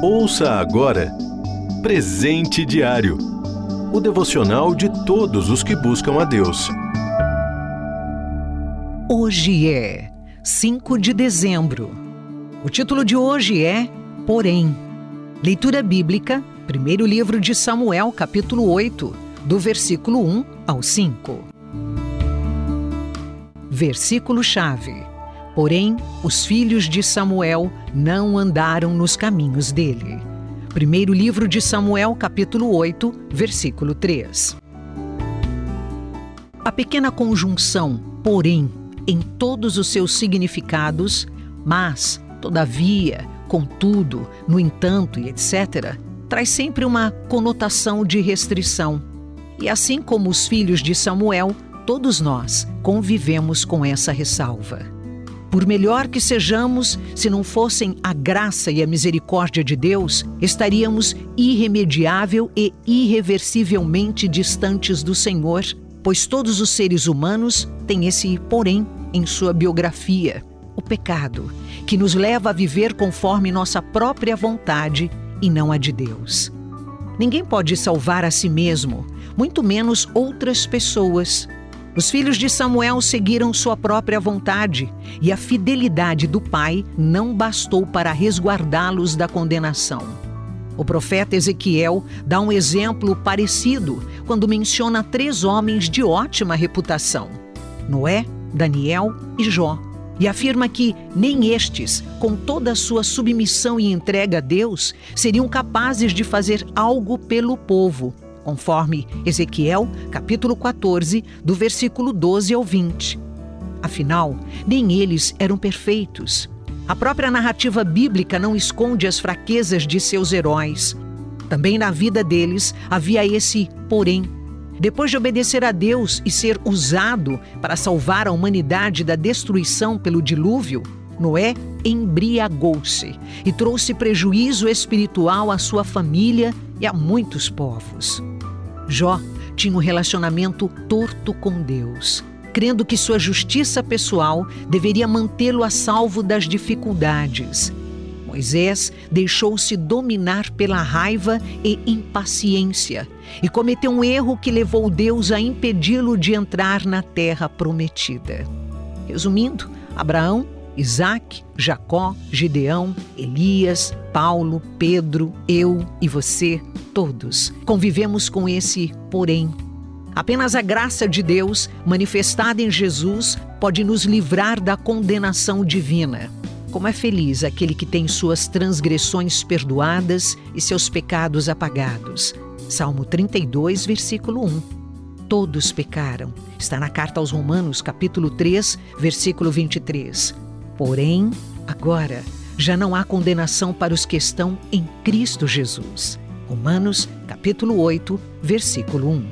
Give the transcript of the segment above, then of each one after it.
Ouça agora Presente Diário o devocional de todos os que buscam a Deus. Hoje é 5 de dezembro. O título de hoje é Porém. Leitura bíblica, primeiro livro de Samuel, capítulo 8, do versículo 1 ao 5. Versículo-chave. Porém, os filhos de Samuel não andaram nos caminhos dele. Primeiro livro de Samuel, capítulo 8, versículo 3. A pequena conjunção, porém, em todos os seus significados, mas, todavia, contudo, no entanto e etc., traz sempre uma conotação de restrição. E assim como os filhos de Samuel, todos nós convivemos com essa ressalva. Por melhor que sejamos, se não fossem a graça e a misericórdia de Deus, estaríamos irremediável e irreversivelmente distantes do Senhor, pois todos os seres humanos têm esse porém em sua biografia, o pecado, que nos leva a viver conforme nossa própria vontade e não a de Deus. Ninguém pode salvar a si mesmo, muito menos outras pessoas. Os filhos de Samuel seguiram sua própria vontade e a fidelidade do pai não bastou para resguardá-los da condenação. O profeta Ezequiel dá um exemplo parecido quando menciona três homens de ótima reputação: Noé, Daniel e Jó. E afirma que nem estes, com toda a sua submissão e entrega a Deus, seriam capazes de fazer algo pelo povo, conforme Ezequiel, capítulo 14, do versículo 12 ao 20. Afinal, nem eles eram perfeitos. A própria narrativa bíblica não esconde as fraquezas de seus heróis. Também na vida deles havia esse porém. Depois de obedecer a Deus e ser usado para salvar a humanidade da destruição pelo dilúvio, Noé embriagou-se e trouxe prejuízo espiritual à sua família e a muitos povos. Jó tinha um relacionamento torto com Deus, crendo que sua justiça pessoal deveria mantê-lo a salvo das dificuldades. Moisés deixou-se dominar pela raiva e impaciência e cometeu um erro que levou Deus a impedi-lo de entrar na terra prometida. Resumindo, Abraão Isaac, Jacó, Gideão, Elias, Paulo, Pedro, eu e você, todos, convivemos com esse porém. Apenas a graça de Deus, manifestada em Jesus, pode nos livrar da condenação divina. Como é feliz aquele que tem suas transgressões perdoadas e seus pecados apagados. Salmo 32, versículo 1. Todos pecaram. Está na carta aos Romanos, capítulo 3, versículo 23. Porém, agora já não há condenação para os que estão em Cristo Jesus. Romanos, capítulo 8, versículo 1.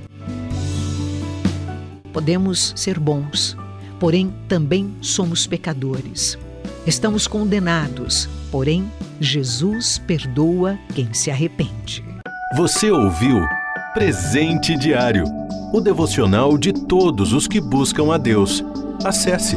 Podemos ser bons, porém também somos pecadores. Estamos condenados, porém Jesus perdoa quem se arrepende. Você ouviu Presente Diário, o devocional de todos os que buscam a Deus. Acesse